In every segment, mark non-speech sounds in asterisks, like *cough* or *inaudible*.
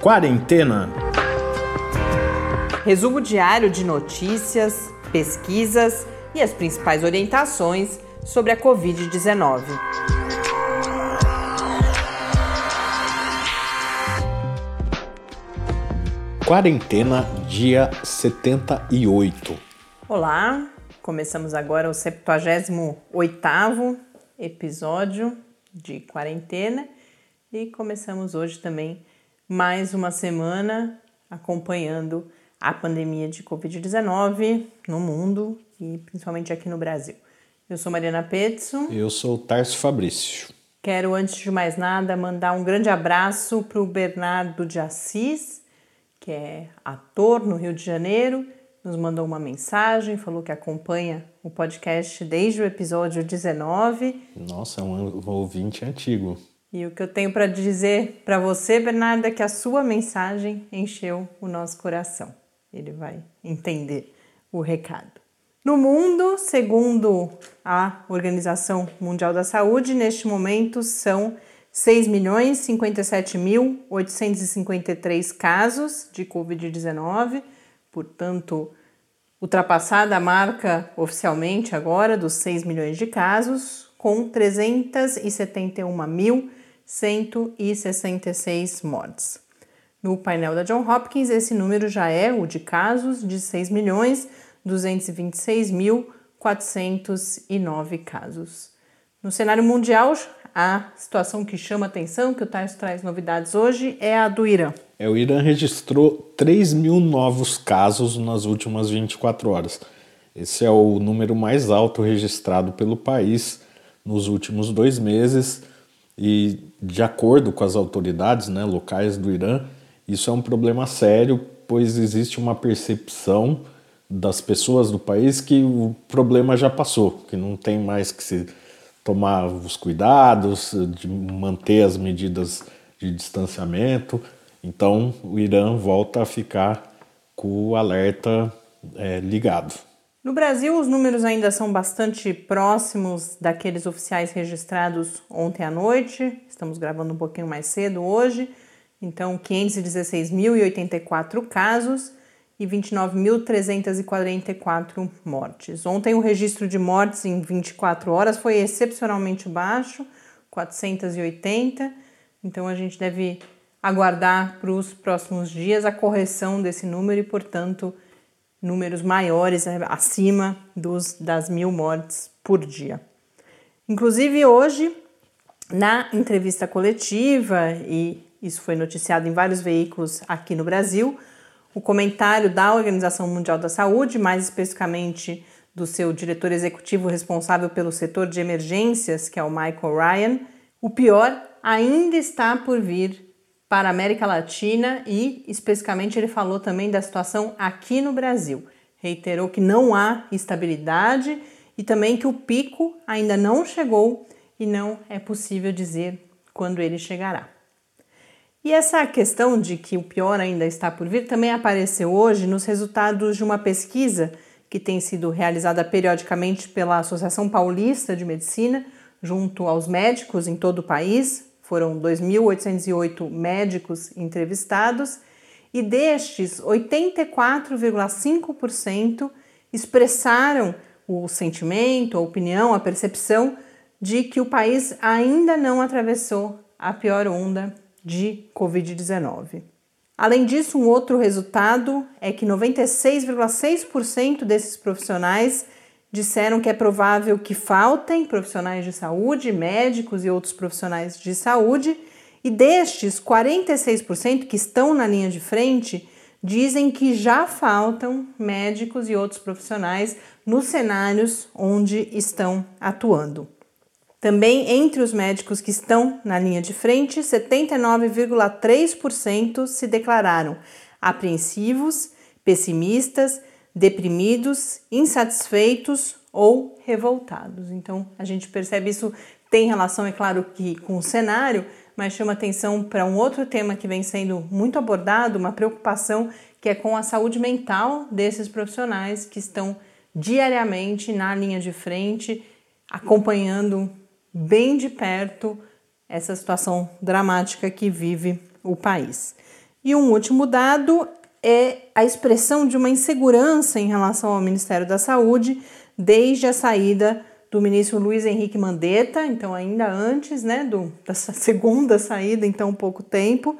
Quarentena. Resumo diário de notícias, pesquisas e as principais orientações sobre a Covid-19. Quarentena, dia 78. Olá, começamos agora o 78º episódio de quarentena e começamos hoje também mais uma semana acompanhando a pandemia de Covid-19 no mundo e principalmente aqui no Brasil. Eu sou Mariana Petzo. Eu sou Tarso Fabrício. Quero, antes de mais nada, mandar um grande abraço para o Bernardo de Assis, que é ator no Rio de Janeiro, nos mandou uma mensagem, falou que acompanha o podcast desde o episódio 19. Nossa, é um ouvinte antigo. E o que eu tenho para dizer para você, Bernardo, é que a sua mensagem encheu o nosso coração. Ele vai entender o recado. No mundo, segundo a Organização Mundial da Saúde, neste momento são 6.057.853 casos de Covid-19, portanto, ultrapassada a marca oficialmente agora dos 6 milhões de casos, com 371.166 mortes. No painel da John Hopkins, esse número já é o de casos de 6 milhões 226.409 casos. No cenário mundial, a situação que chama atenção, que o Tais traz novidades hoje, é a do Irã. É, o Irã registrou 3 mil novos casos nas últimas 24 horas. Esse é o número mais alto registrado pelo país nos últimos dois meses. E, de acordo com as autoridades né, locais do Irã, isso é um problema sério, pois existe uma percepção das pessoas do país que o problema já passou, que não tem mais que se tomar os cuidados, de manter as medidas de distanciamento. Então o Irã volta a ficar com o alerta é, ligado. No Brasil, os números ainda são bastante próximos daqueles oficiais registrados ontem à noite. Estamos gravando um pouquinho mais cedo hoje. Então, 516.084 casos e 29.344 mortes. Ontem o registro de mortes em 24 horas foi excepcionalmente baixo, 480. Então a gente deve aguardar para os próximos dias a correção desse número e, portanto, números maiores né, acima dos, das mil mortes por dia. Inclusive hoje, na entrevista coletiva, e isso foi noticiado em vários veículos aqui no Brasil, o comentário da Organização Mundial da Saúde, mais especificamente do seu diretor executivo responsável pelo setor de emergências, que é o Michael Ryan, o pior ainda está por vir para a América Latina e, especificamente, ele falou também da situação aqui no Brasil. Reiterou que não há estabilidade e também que o pico ainda não chegou e não é possível dizer quando ele chegará. E essa questão de que o pior ainda está por vir também apareceu hoje nos resultados de uma pesquisa que tem sido realizada periodicamente pela Associação Paulista de Medicina, junto aos médicos em todo o país. Foram 2.808 médicos entrevistados e destes, 84,5% expressaram o sentimento, a opinião, a percepção de que o país ainda não atravessou a pior onda de Covid-19. Além disso, um outro resultado é que 96,6% desses profissionais disseram que é provável que faltem profissionais de saúde, médicos e outros profissionais de saúde, e destes, 46% que estão na linha de frente dizem que já faltam médicos e outros profissionais nos cenários onde estão atuando. Também entre os médicos que estão na linha de frente, 79,3% se declararam apreensivos, pessimistas, deprimidos, insatisfeitos ou revoltados. Então, a gente percebe isso tem relação, é claro, que com o cenário, mas chama atenção para um outro tema que vem sendo muito abordado, uma preocupação que é com a saúde mental desses profissionais que estão diariamente na linha de frente, acompanhando bem de perto essa situação dramática que vive o país. E um último dado é a expressão de uma insegurança em relação ao Ministério da Saúde desde a saída do ministro Luiz Henrique Mandetta, então ainda antes né, do, *laughs* dessa segunda saída em tão pouco tempo.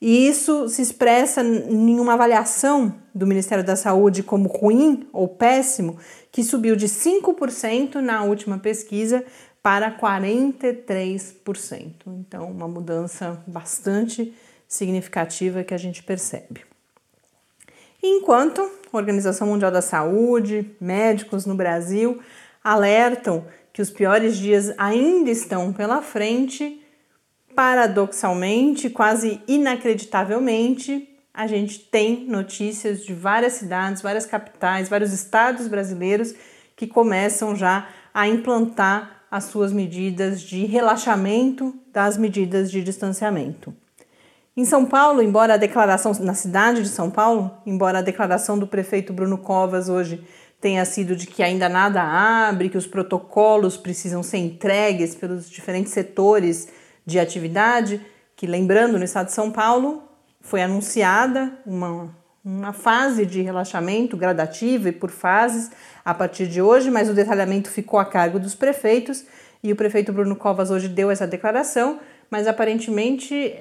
E isso se expressa em uma avaliação do Ministério da Saúde como ruim ou péssimo, que subiu de 5% na última pesquisa para 43%. Então, uma mudança bastante significativa que a gente percebe. Enquanto a Organização Mundial da Saúde, médicos no Brasil alertam que os piores dias ainda estão pela frente, paradoxalmente, quase inacreditavelmente, a gente tem notícias de várias cidades, várias capitais, vários estados brasileiros que começam já a implantar as suas medidas de relaxamento das medidas de distanciamento. Em São Paulo, embora a declaração na cidade de São Paulo, embora a declaração do prefeito Bruno Covas hoje tenha sido de que ainda nada abre, que os protocolos precisam ser entregues pelos diferentes setores de atividade, que lembrando, no estado de São Paulo foi anunciada uma, uma fase de relaxamento gradativa e por fases a partir de hoje, mas o detalhamento ficou a cargo dos prefeitos e o prefeito Bruno Covas hoje deu essa declaração, mas aparentemente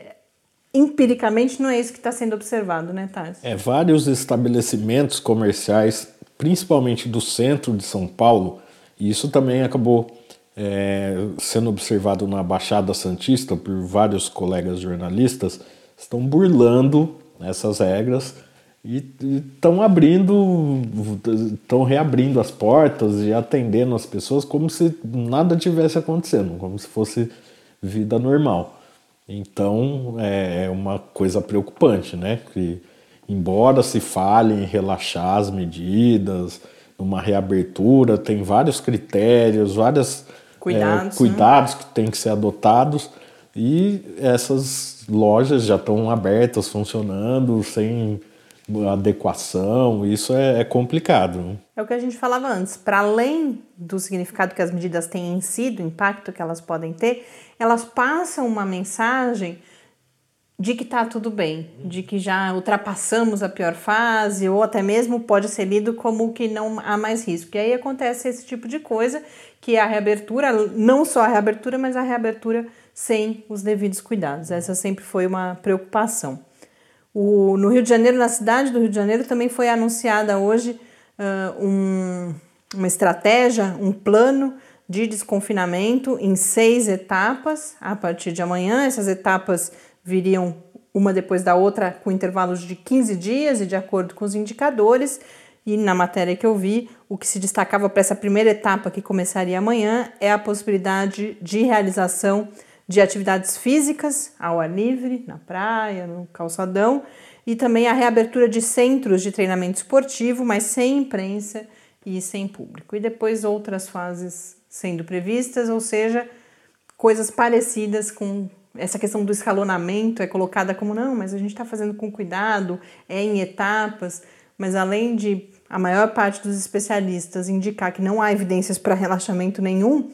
empiricamente não é isso que está sendo observado, né, Tarso? É, vários estabelecimentos comerciais, principalmente do centro de São Paulo, e isso também acabou é, sendo observado na Baixada Santista por vários colegas jornalistas, estão burlando essas regras e estão abrindo, estão reabrindo as portas e atendendo as pessoas como se nada tivesse acontecendo, como se fosse vida normal. Então é, é uma coisa preocupante, né? Que embora se fale em relaxar as medidas, numa reabertura, tem vários critérios, vários cuidados, é, cuidados né? que têm que ser adotados e essas lojas já estão abertas, funcionando, sem adequação, isso é, é complicado. É o que a gente falava antes. Para além do significado que as medidas têm em si, do impacto que elas podem ter, elas passam uma mensagem de que está tudo bem, de que já ultrapassamos a pior fase, ou até mesmo pode ser lido como que não há mais risco. E aí acontece esse tipo de coisa, que é a reabertura, não só a reabertura, mas a reabertura sem os devidos cuidados. Essa sempre foi uma preocupação. O, no Rio de Janeiro, na cidade do Rio de Janeiro, também foi anunciada hoje uh, um, uma estratégia, um plano de desconfinamento em seis etapas a partir de amanhã. Essas etapas viriam uma depois da outra com intervalos de 15 dias e de acordo com os indicadores. E na matéria que eu vi, o que se destacava para essa primeira etapa que começaria amanhã é a possibilidade de realização de atividades físicas ao ar livre, na praia, no calçadão, e também a reabertura de centros de treinamento esportivo, mas sem imprensa e sem público. E depois outras fases sendo previstas, ou seja, coisas parecidas com essa questão do escalonamento é colocada como não, mas a gente está fazendo com cuidado, é em etapas, mas além de a maior parte dos especialistas indicar que não há evidências para relaxamento nenhum,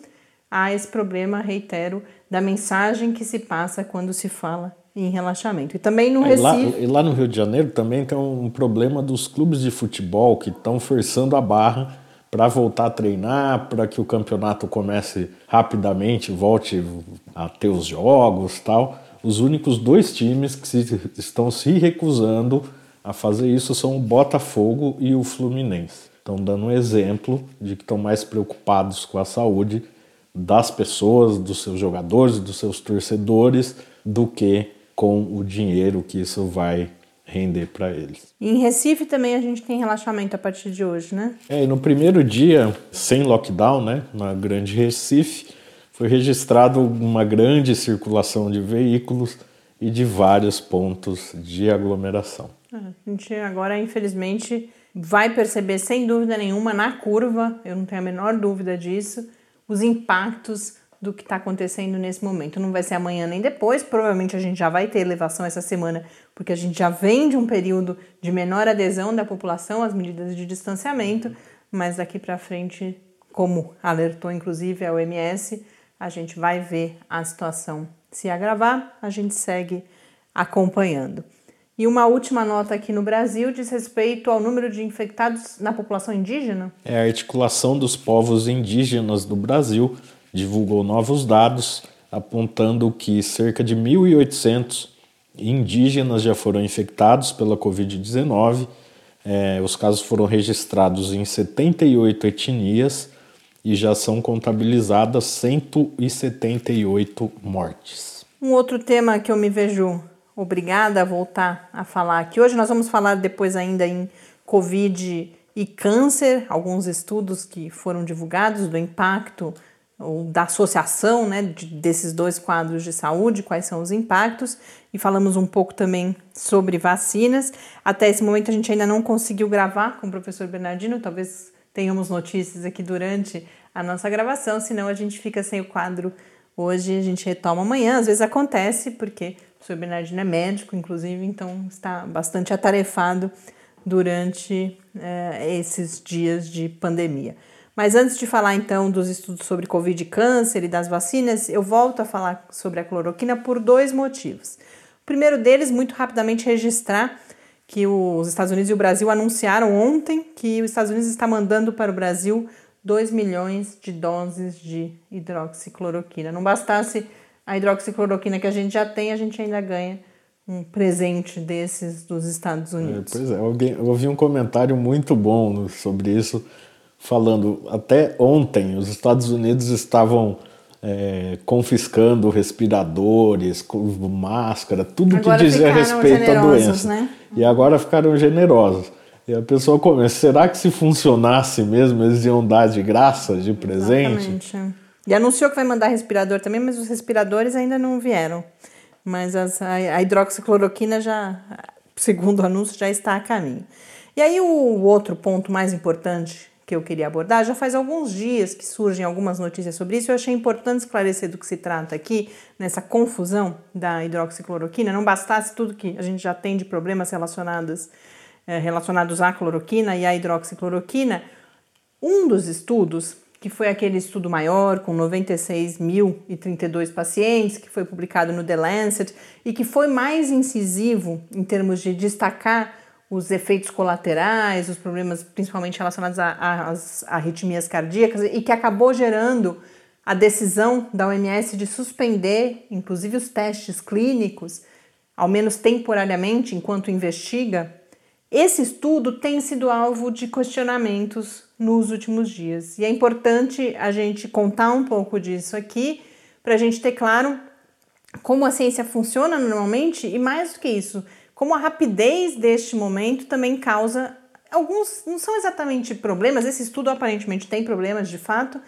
há esse problema, reitero, da mensagem que se passa quando se fala em relaxamento. E também no Recife. Lá, lá no Rio de Janeiro também tem um problema dos clubes de futebol que estão forçando a barra para voltar a treinar, para que o campeonato comece rapidamente, volte a ter os jogos tal. Os únicos dois times que se, estão se recusando a fazer isso são o Botafogo e o Fluminense. Estão dando um exemplo de que estão mais preocupados com a saúde das pessoas, dos seus jogadores, dos seus torcedores, do que com o dinheiro que isso vai render para eles. em Recife também a gente tem relaxamento a partir de hoje, né? É, e no primeiro dia, sem lockdown, né, na Grande Recife, foi registrado uma grande circulação de veículos e de vários pontos de aglomeração. É, a gente agora, infelizmente, vai perceber sem dúvida nenhuma na curva, eu não tenho a menor dúvida disso, os impactos do que está acontecendo nesse momento. Não vai ser amanhã nem depois, provavelmente a gente já vai ter elevação essa semana, porque a gente já vem de um período de menor adesão da população às medidas de distanciamento, mas daqui para frente, como alertou inclusive a OMS, a gente vai ver a situação se agravar, a gente segue acompanhando. E uma última nota aqui no Brasil diz respeito ao número de infectados na população indígena. É a articulação dos povos indígenas do Brasil divulgou novos dados apontando que cerca de 1.800 indígenas já foram infectados pela Covid-19. É, os casos foram registrados em 78 etnias e já são contabilizadas 178 mortes. Um outro tema que eu me vejo obrigada a voltar a falar aqui. Hoje nós vamos falar depois ainda em Covid e câncer, alguns estudos que foram divulgados do impacto ou da associação né, de, desses dois quadros de saúde, quais são os impactos, e falamos um pouco também sobre vacinas. Até esse momento a gente ainda não conseguiu gravar com o professor Bernardino, talvez tenhamos notícias aqui durante a nossa gravação, senão a gente fica sem o quadro hoje, a gente retoma amanhã. Às vezes acontece, porque professor Bernardino é médico, inclusive, então está bastante atarefado durante é, esses dias de pandemia. Mas antes de falar então dos estudos sobre Covid e câncer e das vacinas, eu volto a falar sobre a cloroquina por dois motivos. O primeiro deles, muito rapidamente registrar que os Estados Unidos e o Brasil anunciaram ontem que os Estados Unidos está mandando para o Brasil 2 milhões de doses de hidroxicloroquina. Não bastasse a hidroxicloroquina que a gente já tem, a gente ainda ganha um presente desses dos Estados é, Unidos. É, pois é, alguém, eu ouvi um comentário muito bom sobre isso, falando até ontem os Estados Unidos estavam é, confiscando respiradores, máscara, tudo agora que dizia respeito à doença. Né? E agora ficaram generosos. E a pessoa começa, será que se funcionasse mesmo, eles iam dar de graça, de presente? Exatamente. E anunciou que vai mandar respirador também, mas os respiradores ainda não vieram. Mas as, a, hidroxicloroquina já, segundo o anúncio, já está a caminho. E aí o outro ponto mais importante que eu queria abordar, já faz alguns dias que surgem algumas notícias sobre isso, eu achei importante esclarecer do que se trata aqui, nessa confusão da hidroxicloroquina, não bastasse tudo que a gente já tem de problemas relacionados, eh, relacionados à cloroquina e à hidroxicloroquina, um dos estudos que foi aquele estudo maior com 96.032 pacientes, que foi publicado no The Lancet e que foi mais incisivo em termos de destacar os efeitos colaterais, os problemas principalmente relacionados às arritmias cardíacas e que acabou gerando a decisão da OMS de suspender, inclusive os testes clínicos, ao menos temporariamente, enquanto investiga. Esse estudo tem sido alvo de questionamentos nos últimos dias. E é importante a gente contar um pouco disso aqui para a gente ter claro como a ciência funciona normalmente e mais do que isso, como a rapidez deste momento também causa alguns, não são exatamente problemas, esse estudo aparentemente tem problemas de fato,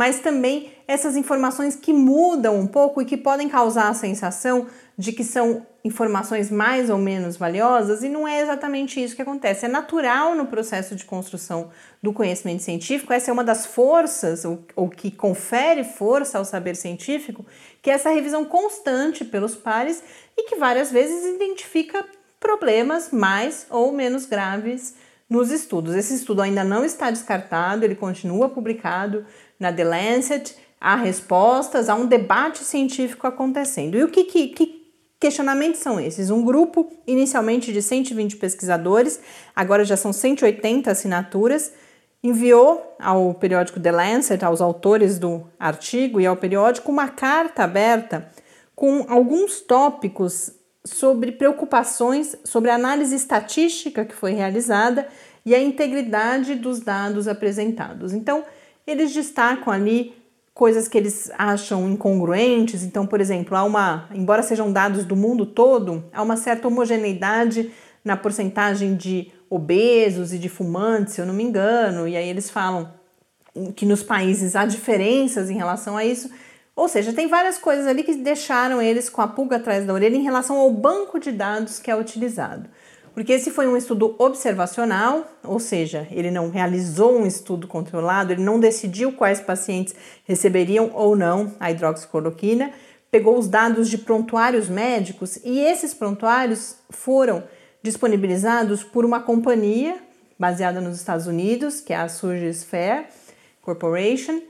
mas também essas informações que mudam um pouco e que podem causar a sensação de que são informações mais ou menos valiosas, e não é exatamente isso que acontece. É natural no processo de construção do conhecimento científico, essa é uma das forças, ou, ou que confere força ao saber científico, que é essa revisão constante pelos pares e que várias vezes identifica problemas mais ou menos graves nos estudos. Esse estudo ainda não está descartado, ele continua publicado na The Lancet, há respostas, há um debate científico acontecendo. E o que, que, que questionamentos são esses? Um grupo, inicialmente de 120 pesquisadores, agora já são 180 assinaturas, enviou ao periódico The Lancet, aos autores do artigo e ao periódico, uma carta aberta com alguns tópicos sobre preocupações sobre a análise estatística que foi realizada e a integridade dos dados apresentados. Então, eles destacam ali coisas que eles acham incongruentes. Então, por exemplo, há uma, embora sejam dados do mundo todo, há uma certa homogeneidade na porcentagem de obesos e de fumantes, se eu não me engano, e aí eles falam que nos países há diferenças em relação a isso. Ou seja, tem várias coisas ali que deixaram eles com a pulga atrás da orelha em relação ao banco de dados que é utilizado. Porque esse foi um estudo observacional, ou seja, ele não realizou um estudo controlado, ele não decidiu quais pacientes receberiam ou não a hidroxicloroquina, pegou os dados de prontuários médicos e esses prontuários foram disponibilizados por uma companhia baseada nos Estados Unidos, que é a Fair Corporation,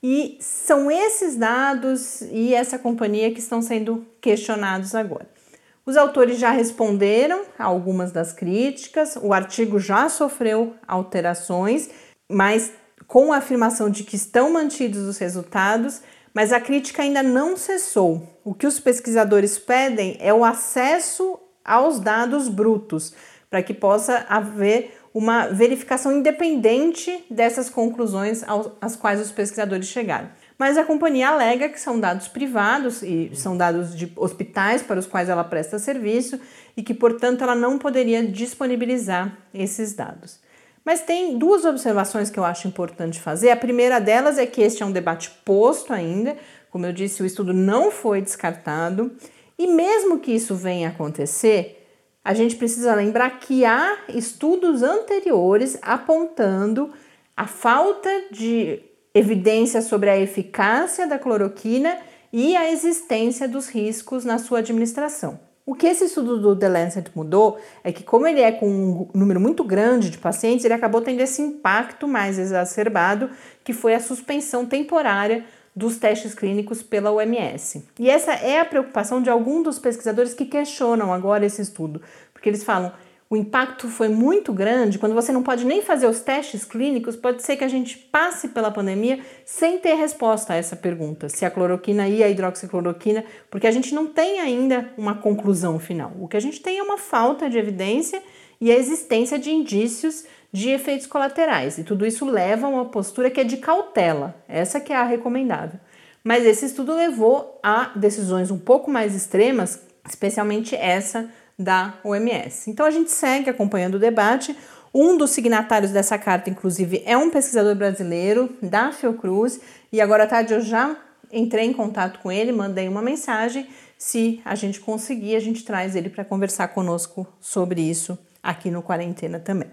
e são esses dados e essa companhia que estão sendo questionados agora. Os autores já responderam a algumas das críticas, o artigo já sofreu alterações, mas com a afirmação de que estão mantidos os resultados, mas a crítica ainda não cessou. O que os pesquisadores pedem é o acesso aos dados brutos, para que possa haver uma verificação independente dessas conclusões às quais os pesquisadores chegaram. Mas a companhia alega que são dados privados e são dados de hospitais para os quais ela presta serviço e que, portanto, ela não poderia disponibilizar esses dados. Mas tem duas observações que eu acho importante fazer. A primeira delas é que este é um debate posto ainda. Como eu disse, o estudo não foi descartado. E mesmo que isso venha a acontecer, a gente precisa lembrar que há estudos anteriores apontando a falta de evidência sobre a eficácia da cloroquina e a existência dos riscos na sua administração. O que esse estudo do The Lancet mudou é que, como ele é com um número muito grande de pacientes, ele acabou tendo esse impacto mais exacerbado, que foi a suspensão temporária dos testes clínicos pela OMS. E essa é a preocupação de alguns dos pesquisadores que questionam agora esse estudo, porque eles falam o impacto foi muito grande, quando você não pode nem fazer os testes clínicos, pode ser que a gente passe pela pandemia sem ter resposta a essa pergunta, se a cloroquina e a hidroxicloroquina, porque a gente não tem ainda uma conclusão final. O que a gente tem é uma falta de evidência e a existência de indícios de efeitos colaterais. E tudo isso leva a uma postura que é de cautela, essa que é a recomendável. Mas esse estudo levou a decisões um pouco mais extremas, especialmente essa da OMS. Então a gente segue acompanhando o debate. Um dos signatários dessa carta, inclusive, é um pesquisador brasileiro da Fiocruz, e agora à tarde eu já entrei em contato com ele, mandei uma mensagem. Se a gente conseguir, a gente traz ele para conversar conosco sobre isso aqui no Quarentena também.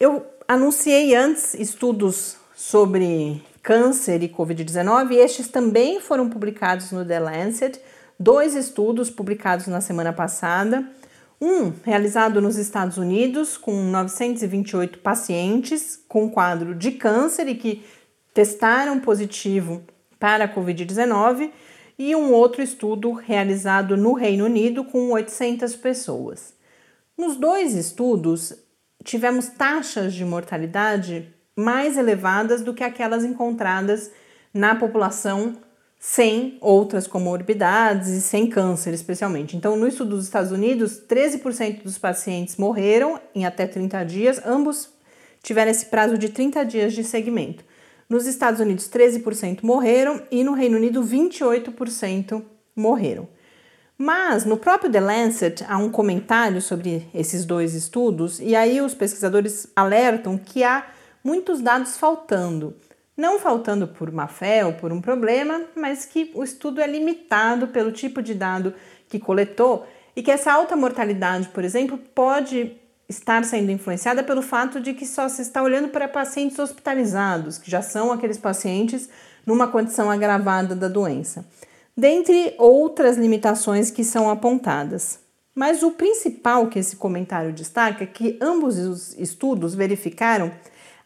Eu anunciei antes estudos sobre câncer e Covid-19 e estes também foram publicados no The Lancet. Dois estudos publicados na semana passada. Um realizado nos Estados Unidos com 928 pacientes com quadro de câncer e que testaram positivo para a Covid-19 e um outro estudo realizado no Reino Unido com 800 pessoas. Nos dois estudos, tivemos taxas de mortalidade mais elevadas do que aquelas encontradas na população sem outras comorbidades e sem câncer, especialmente. Então, no estudo dos Estados Unidos, 13% dos pacientes morreram em até 30 dias, ambos tiveram esse prazo de 30 dias de segmento. Nos Estados Unidos, 13% morreram e no Reino Unido, 28% morreram. Mas no próprio The Lancet há um comentário sobre esses dois estudos, e aí os pesquisadores alertam que há muitos dados faltando. Não faltando por má fé ou por um problema, mas que o estudo é limitado pelo tipo de dado que coletou e que essa alta mortalidade, por exemplo, pode estar sendo influenciada pelo fato de que só se está olhando para pacientes hospitalizados, que já são aqueles pacientes numa condição agravada da doença dentre outras limitações que são apontadas. Mas o principal que esse comentário destaca é que ambos os estudos verificaram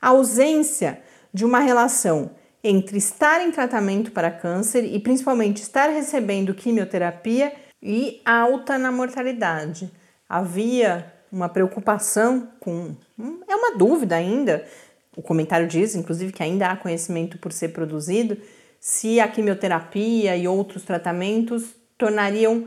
a ausência de uma relação entre estar em tratamento para câncer e principalmente estar recebendo quimioterapia e alta na mortalidade. Havia uma preocupação com. Hum, é uma dúvida ainda. O comentário diz, inclusive, que ainda há conhecimento por ser produzido se a quimioterapia e outros tratamentos tornariam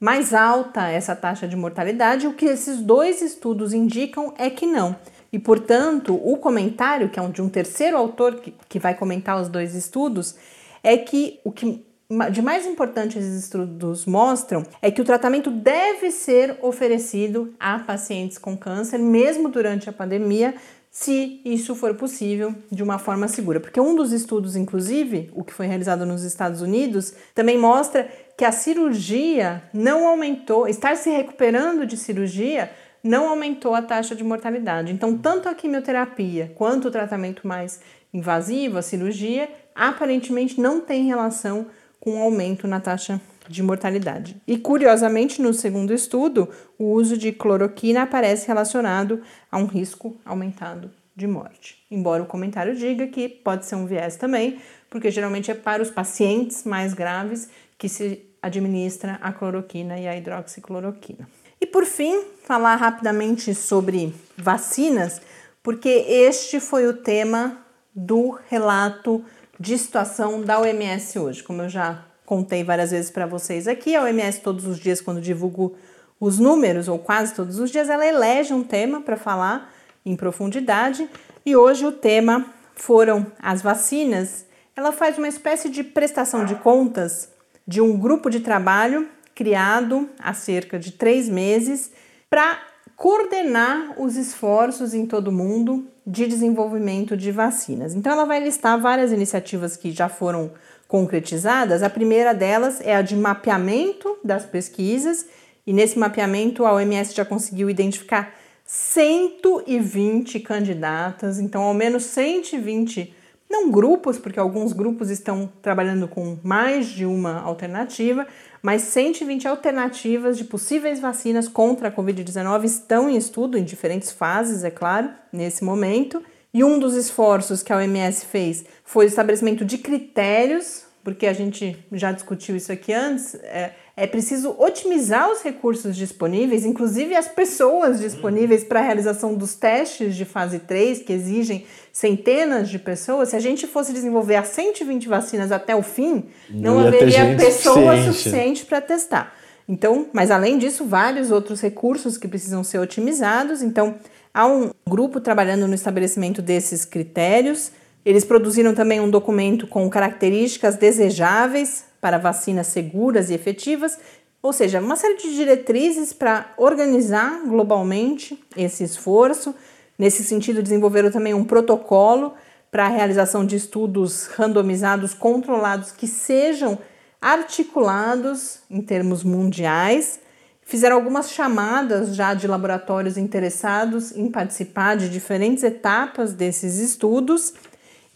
mais alta essa taxa de mortalidade. O que esses dois estudos indicam é que não. E, portanto, o comentário, que é de um terceiro autor que, que vai comentar os dois estudos, é que o que de mais importante esses estudos mostram é que o tratamento deve ser oferecido a pacientes com câncer, mesmo durante a pandemia, se isso for possível de uma forma segura. Porque um dos estudos, inclusive, o que foi realizado nos Estados Unidos, também mostra que a cirurgia não aumentou, estar se recuperando de cirurgia não aumentou a taxa de mortalidade. Então, tanto a quimioterapia quanto o tratamento mais invasivo, a cirurgia, aparentemente não tem relação com o aumento na taxa de mortalidade. E curiosamente, no segundo estudo, o uso de cloroquina aparece relacionado a um risco aumentado de morte. Embora o comentário diga que pode ser um viés também, porque geralmente é para os pacientes mais graves que se administra a cloroquina e a hidroxicloroquina. E por fim, falar rapidamente sobre vacinas, porque este foi o tema do relato de situação da OMS hoje. Como eu já contei várias vezes para vocês aqui, a OMS todos os dias, quando divulgo os números, ou quase todos os dias, ela elege um tema para falar em profundidade. E hoje o tema foram as vacinas. Ela faz uma espécie de prestação de contas de um grupo de trabalho criado há cerca de três meses para coordenar os esforços em todo o mundo de desenvolvimento de vacinas. Então, ela vai listar várias iniciativas que já foram concretizadas. A primeira delas é a de mapeamento das pesquisas, e nesse mapeamento a OMS já conseguiu identificar 120 candidatas, então ao menos 120 não grupos, porque alguns grupos estão trabalhando com mais de uma alternativa, mas 120 alternativas de possíveis vacinas contra a Covid-19 estão em estudo em diferentes fases, é claro, nesse momento. E um dos esforços que a OMS fez foi o estabelecimento de critérios, porque a gente já discutiu isso aqui antes, é, é preciso otimizar os recursos disponíveis, inclusive as pessoas disponíveis para a realização dos testes de fase 3, que exigem centenas de pessoas. Se a gente fosse desenvolver as 120 vacinas até o fim, não, não haveria pessoa suficiente para testar. Então, mas além disso, vários outros recursos que precisam ser otimizados. Então, há um grupo trabalhando no estabelecimento desses critérios. Eles produziram também um documento com características desejáveis para vacinas seguras e efetivas, ou seja, uma série de diretrizes para organizar globalmente esse esforço. Nesse sentido, desenvolveram também um protocolo para a realização de estudos randomizados controlados que sejam articulados em termos mundiais. Fizeram algumas chamadas já de laboratórios interessados em participar de diferentes etapas desses estudos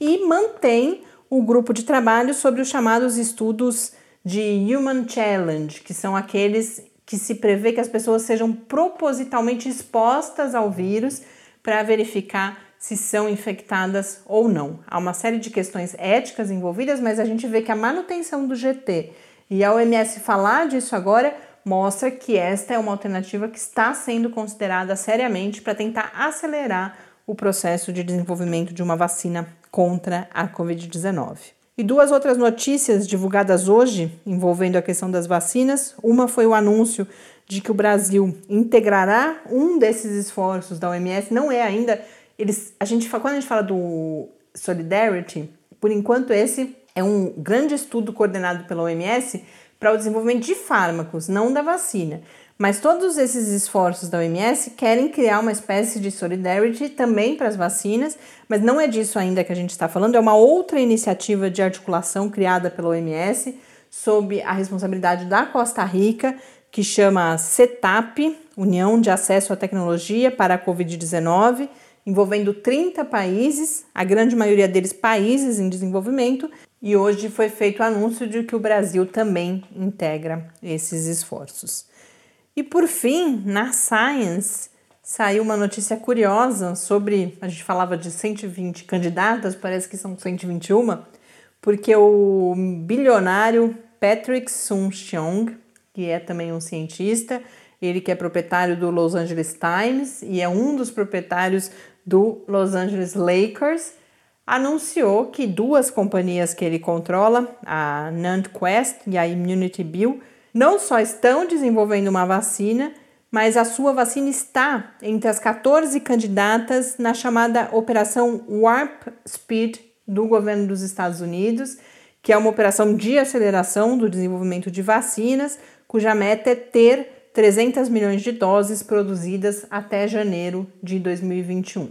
e mantém o grupo de trabalho sobre os chamados estudos de Human Challenge, que são aqueles que se prevê que as pessoas sejam propositalmente expostas ao vírus para verificar se são infectadas ou não. Há uma série de questões éticas envolvidas, mas a gente vê que a manutenção do GT e a OMS falar disso agora mostra que esta é uma alternativa que está sendo considerada seriamente para tentar acelerar o processo de desenvolvimento de uma vacina contra a Covid-19. E duas outras notícias divulgadas hoje envolvendo a questão das vacinas. Uma foi o anúncio de que o Brasil integrará um desses esforços da OMS. Não é ainda. Eles, a gente, quando a gente fala do Solidarity, por enquanto esse é um grande estudo coordenado pela OMS para o desenvolvimento de fármacos, não da vacina. Mas todos esses esforços da OMS querem criar uma espécie de solidarity também para as vacinas, mas não é disso ainda que a gente está falando, é uma outra iniciativa de articulação criada pela OMS sob a responsabilidade da Costa Rica, que chama CETAP União de Acesso à Tecnologia para a Covid-19, envolvendo 30 países, a grande maioria deles países em desenvolvimento, e hoje foi feito o anúncio de que o Brasil também integra esses esforços. E por fim, na Science, saiu uma notícia curiosa sobre. A gente falava de 120 candidatas, parece que são 121, porque o bilionário Patrick Soon-Shiong, que é também um cientista, ele que é proprietário do Los Angeles Times e é um dos proprietários do Los Angeles Lakers, anunciou que duas companhias que ele controla, a NantQuest e a Immunity Bill, não só estão desenvolvendo uma vacina, mas a sua vacina está entre as 14 candidatas na chamada Operação Warp Speed do governo dos Estados Unidos, que é uma operação de aceleração do desenvolvimento de vacinas, cuja meta é ter 300 milhões de doses produzidas até janeiro de 2021.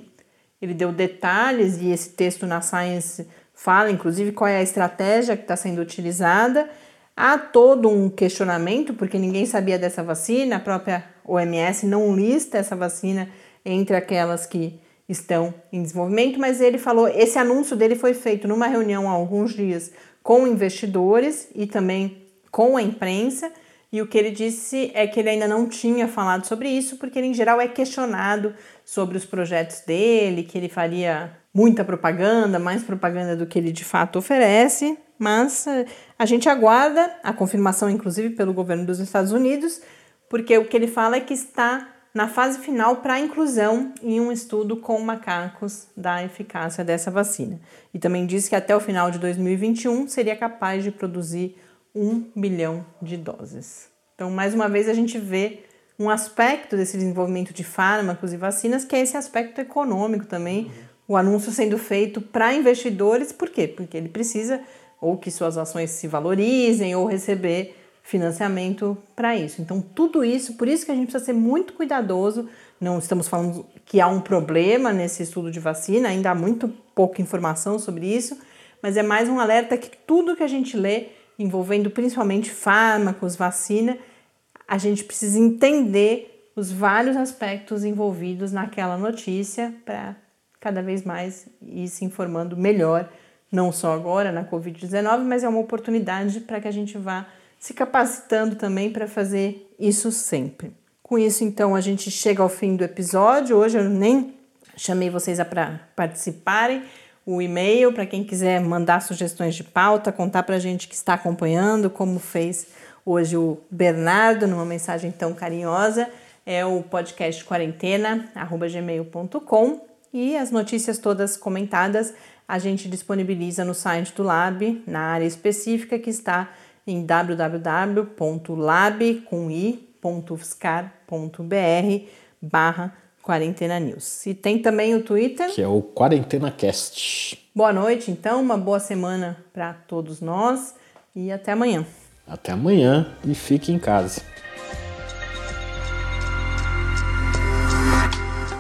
Ele deu detalhes e esse texto na Science fala, inclusive, qual é a estratégia que está sendo utilizada Há todo um questionamento, porque ninguém sabia dessa vacina, a própria OMS não lista essa vacina entre aquelas que estão em desenvolvimento, mas ele falou, esse anúncio dele foi feito numa reunião há alguns dias com investidores e também com a imprensa, e o que ele disse é que ele ainda não tinha falado sobre isso, porque ele em geral é questionado sobre os projetos dele, que ele faria muita propaganda, mais propaganda do que ele de fato oferece, mas eh, a gente aguarda a confirmação, inclusive, pelo governo dos Estados Unidos, porque o que ele fala é que está na fase final para inclusão em um estudo com macacos da eficácia dessa vacina. E também diz que até o final de 2021 seria capaz de produzir um bilhão de doses. Então, mais uma vez, a gente vê um aspecto desse desenvolvimento de fármacos e vacinas, que é esse aspecto econômico também, o anúncio sendo feito para investidores, por quê? Porque ele precisa ou que suas ações se valorizem ou receber financiamento para isso. Então, tudo isso, por isso que a gente precisa ser muito cuidadoso. Não estamos falando que há um problema nesse estudo de vacina, ainda há muito pouca informação sobre isso, mas é mais um alerta que tudo que a gente lê, envolvendo principalmente fármacos, vacina, a gente precisa entender os vários aspectos envolvidos naquela notícia para cada vez mais ir se informando melhor, não só agora na Covid-19, mas é uma oportunidade para que a gente vá se capacitando também para fazer isso sempre. Com isso, então, a gente chega ao fim do episódio. Hoje eu nem chamei vocês para participarem. O e-mail para quem quiser mandar sugestões de pauta, contar para a gente que está acompanhando, como fez hoje o Bernardo, numa mensagem tão carinhosa, é o podcast quarentena@gmail.com e as notícias todas comentadas a gente disponibiliza no site do Lab, na área específica que está em www.lab.ufscar.br barra Quarentena News. E tem também o Twitter. Que é o Quarentena Cast. Boa noite, então, uma boa semana para todos nós e até amanhã. Até amanhã e fique em casa.